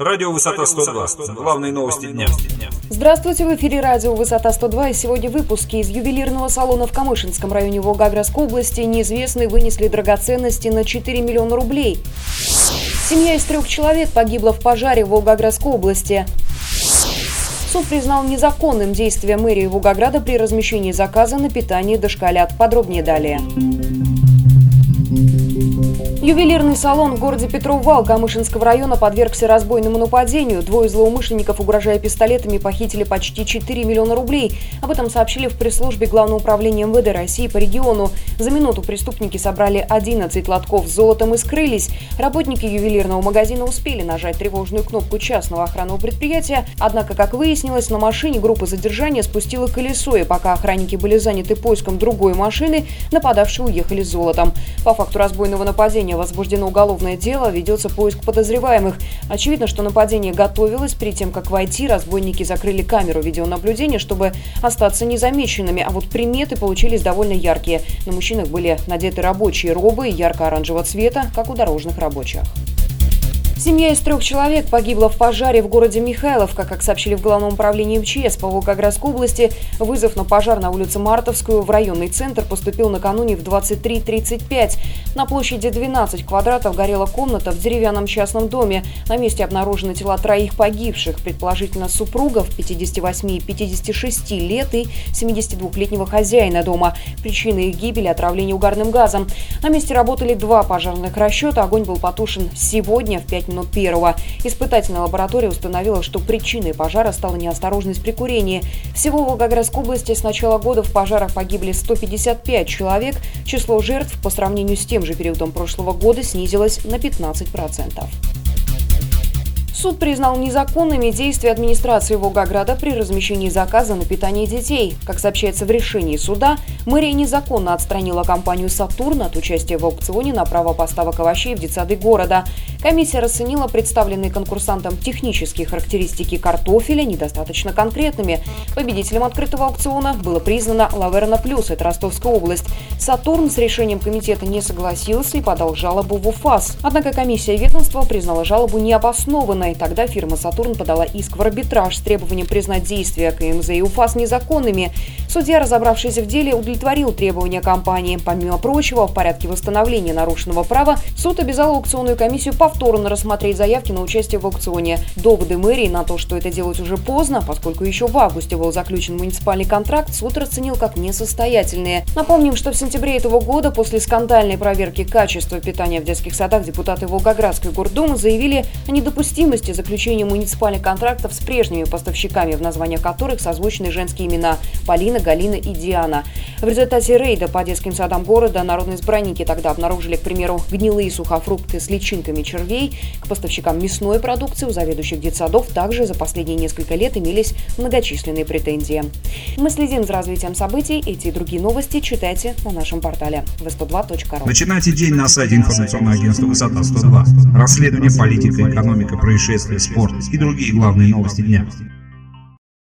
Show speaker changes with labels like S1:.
S1: Радио «Высота 102». Главные новости дня.
S2: Здравствуйте, в эфире радио «Высота 102» и сегодня выпуски из ювелирного салона в Камышинском районе Волгоградской области неизвестные вынесли драгоценности на 4 миллиона рублей. Семья из трех человек погибла в пожаре в Волгоградской области. Суд признал незаконным действия мэрии Волгограда при размещении заказа на питание дошколят. Подробнее далее. Ювелирный салон в городе Петров-Вал Камышинского района подвергся разбойному нападению. Двое злоумышленников, угрожая пистолетами, похитили почти 4 миллиона рублей. Об этом сообщили в пресс-службе Главного управления МВД России по региону. За минуту преступники собрали 11 лотков с золотом и скрылись. Работники ювелирного магазина успели нажать тревожную кнопку частного охранного предприятия. Однако, как выяснилось, на машине группа задержания спустила колесо, и пока охранники были заняты поиском другой машины, нападавшие уехали с золотом. По факту разбойного нападения возбуждено уголовное дело, ведется поиск подозреваемых. Очевидно, что нападение готовилось. Перед тем, как войти, разбойники закрыли камеру видеонаблюдения, чтобы остаться незамеченными. А вот приметы получились довольно яркие. На мужчинах были надеты рабочие робы ярко-оранжевого цвета, как у дорожных рабочих. Семья из трех человек погибла в пожаре в городе Михайловка. Как сообщили в Главном управлении МЧС по Волгоградской области, вызов на пожар на улице Мартовскую в районный центр поступил накануне в 23.35. На площади 12 квадратов горела комната в деревянном частном доме. На месте обнаружены тела троих погибших, предположительно супругов 58 и 56 лет и 72-летнего хозяина дома. Причины их гибели – отравление угарным газом. На месте работали два пожарных расчета. Огонь был потушен сегодня в 5 минут первого. Испытательная лаборатория установила, что причиной пожара стала неосторожность при курении. Всего в Волгоградской области с начала года в пожарах погибли 155 человек. Число жертв по сравнению с тем же периодом прошлого года снизилось на 15%. Суд признал незаконными действия администрации Волгограда при размещении заказа на питание детей. Как сообщается в решении суда, мэрия незаконно отстранила компанию «Сатурн» от участия в аукционе на право поставок овощей в детсады города. Комиссия расценила представленные конкурсантам технические характеристики картофеля недостаточно конкретными. Победителем открытого аукциона было признано «Лаверна Плюс» – это Ростовская область. «Сатурн» с решением комитета не согласился и подал жалобу в УФАС. Однако комиссия ведомства признала жалобу необоснованной и тогда фирма «Сатурн» подала иск в арбитраж с требованием признать действия КМЗ и УФАС незаконными. Судья, разобравшийся в деле, удовлетворил требования компании. Помимо прочего, в порядке восстановления нарушенного права суд обязал аукционную комиссию повторно рассмотреть заявки на участие в аукционе. Доводы мэрии на то, что это делать уже поздно, поскольку еще в августе был заключен муниципальный контракт, суд расценил как несостоятельные. Напомним, что в сентябре этого года после скандальной проверки качества питания в детских садах депутаты Волгоградской гордумы заявили о недопустимости заключения муниципальных контрактов с прежними поставщиками, в названиях которых созвучны женские имена Полина, Галина и Диана. В результате рейда по детским садам города народные избранники тогда обнаружили, к примеру, гнилые сухофрукты с личинками червей. К поставщикам мясной продукции у заведующих детсадов также за последние несколько лет имелись многочисленные претензии. Мы следим за развитием событий. Эти и другие новости читайте на нашем портале v102.ru.
S1: Начинайте день на сайте информационного агентства «Высота 102». Расследование, политика, экономика, происшествия спорт и другие главные новости дня.